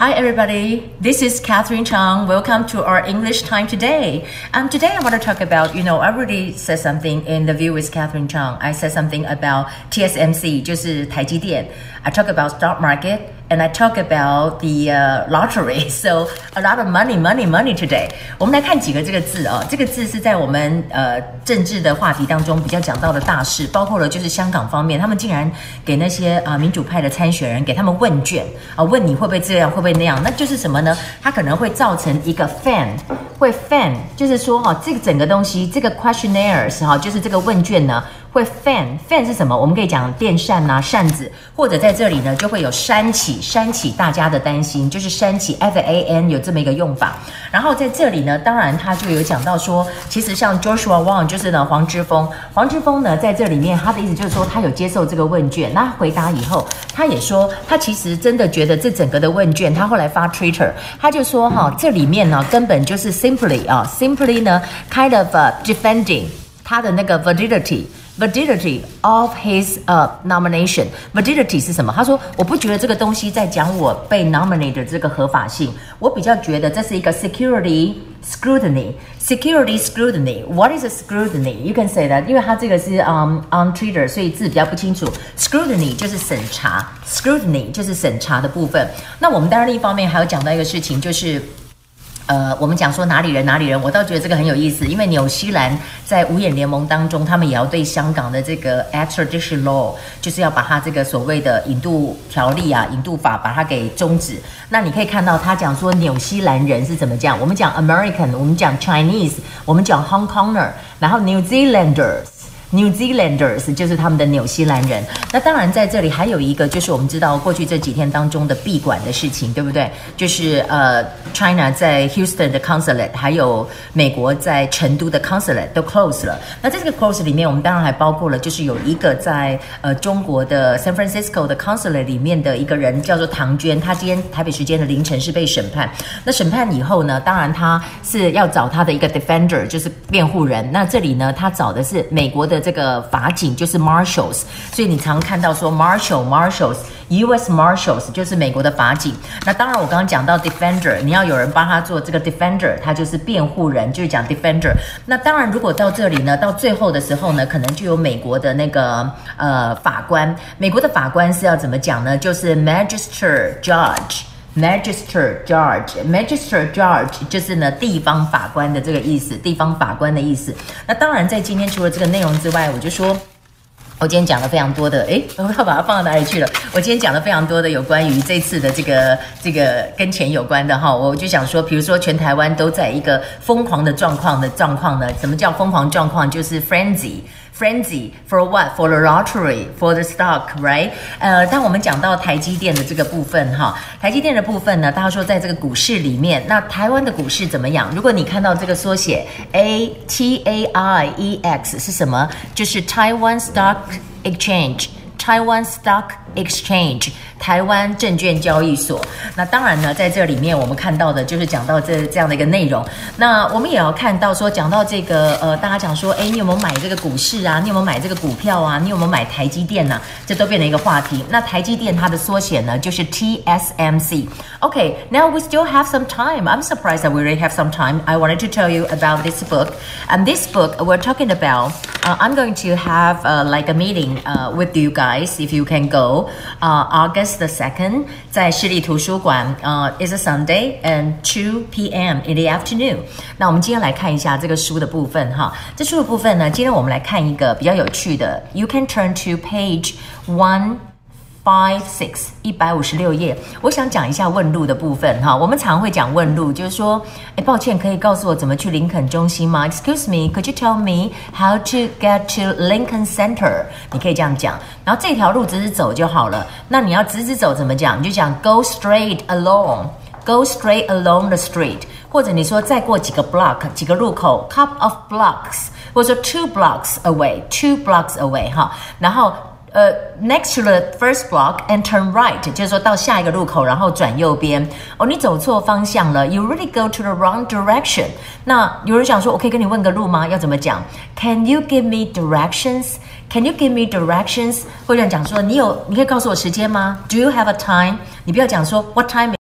Hi, everybody. This is Catherine Chang. Welcome to our English time today. Um, today I want to talk about, you know, I already said something in the view with Catherine Chang. I said something about TSMC, 就是台积电. I talk about stock market And I talk about the lottery. So a lot of money, money, money today. 我们来看几个这个字哦，这个字是在我们呃政治的话题当中比较讲到的大事，包括了就是香港方面，他们竟然给那些啊、民主派的参选人给他们问卷啊、问你会不会这样会不。会那样，那就是什么呢？它可能会造成一个 fan，会 fan，就是说哈，这个整个东西，这个 questionnaires 哈，就是这个问卷呢，会 fan，fan 是什么？我们可以讲电扇啊，扇子，或者在这里呢，就会有煽起，煽起大家的担心，就是煽起 F A N 有这么一个用法。然后在这里呢，当然他就有讲到说，其实像 Joshua Wong，就是呢黄之锋，黄之锋呢在这里面，他的意思就是说，他有接受这个问卷，那回答以后，他也说，他其实真的觉得这整个的问卷。他后来发 Twitter，他就说哈，这里面呢根本就是 simply 啊，simply 呢 kind of、defending 他的那个 validity validity，validity of his 呃、uh, nomination。validity 是什么？他说我不觉得这个东西在讲我被 nominate 的这个合法性，我比较觉得这是一个 security scrutiny。security scrutiny。What is a scrutiny? You can say that，因为它这个是嗯、um, on Twitter，所以字比较不清楚。scrutiny 就是审查，scrutiny 就是审查的部分。那我们当然另一方面还有讲到一个事情，就是。 呃，我们讲说哪里人哪里人，我倒觉得这个很有意思，因为纽西兰在五眼联盟当中，他们也要对香港的这个 extradition law，就是要把它这个所谓的引渡条例啊、引渡法把它给终止。那你可以看到他讲说纽西兰人是怎么讲，我们讲 American，我们讲 Chinese，我们讲 Hong Konger，然后 New Zealanders。New Zealanders 就是他们的纽西兰人。那当然，在这里还有一个，就是我们知道过去这几天当中的闭馆的事情，对不对？就是呃，China 在 Houston 的 consulate，还有美国在成都的 consulate 都 close 了。那在这个 close 里面，我们当然还包括了，就是有一个在呃中国的 San Francisco 的 consulate 里面的一个人叫做唐娟，她今天台北时间的凌晨是被审判。那审判以后呢，当然他是要找他的一个 defender，就是辩护人。那这里呢，他找的是美国的。这个法警就是 Marshals，所以你常看到说 Marshal Marshals，U.S. Marshals 就是美国的法警。那当然，我刚刚讲到 Defender，你要有人帮他做这个 Defender，他就是辩护人，就是讲 Defender。那当然，如果到这里呢，到最后的时候呢，可能就有美国的那个呃法官。美国的法官是要怎么讲呢？就是 Magistrate Judge。Magistrate Judge，Magistrate Judge 就是呢地方法官的这个意思，地方法官的意思。那当然，在今天除了这个内容之外，我就说，我今天讲了非常多的，诶，我要把它放到哪里去了？我今天讲了非常多的有关于这次的这个这个跟钱有关的哈，我就想说，比如说全台湾都在一个疯狂的状况的状况呢？什么叫疯狂状况？就是 frenzy。Frenzy for what? For the lottery, for the stock, right? 呃，当我们讲到台积电的这个部分哈，台积电的部分呢，大家说在这个股市里面，那台湾的股市怎么样？如果你看到这个缩写 A T A I E X 是什么？就是 Taiwan Stock Exchange, Taiwan Stock Exchange。台湾证券交易所，那当然呢，在这里面我们看到的就是讲到这这样的一个内容。那我们也要看到说，讲到这个呃，大家讲说，诶，你有没有买这个股市啊？你有没有买这个股票啊？你有没有买台积电呢、啊？这都变成一个话题。那台积电它的缩写呢，就是 TSMC。Okay, now we still have some time. I'm surprised that we already have some time. I wanted to tell you about this book. And this book we're talking about, uh, I'm going to have uh, like a meeting uh, with you guys if you can go. Uh, August the second 在市立图书馆，呃、uh,，is a Sunday and two p.m. in the afternoon。那我们今天来看一下这个书的部分哈。这书的部分呢，今天我们来看一个比较有趣的。You can turn to page one. Five six 一百五十六页，我想讲一下问路的部分哈。我们常会讲问路，就是说，哎，抱歉，可以告诉我怎么去林肯中心吗？Excuse me, could you tell me how to get to Lincoln Center？你可以这样讲。然后这条路直直走就好了。那你要直直走怎么讲？你就讲 Go straight along，Go straight along the street。或者你说再过几个 block 几个路口，couple of blocks，或者说 two blocks away，two blocks away 哈。然后。呃、uh,，next to the first block and turn right，就是说到下一个路口，然后转右边。哦，你走错方向了，you really go to the wrong direction。那有人想说，我可以跟你问个路吗？要怎么讲？Can you give me directions？Can you give me directions？或者讲说，你有，你可以告诉我时间吗？Do you have a time？你不要讲说 What time？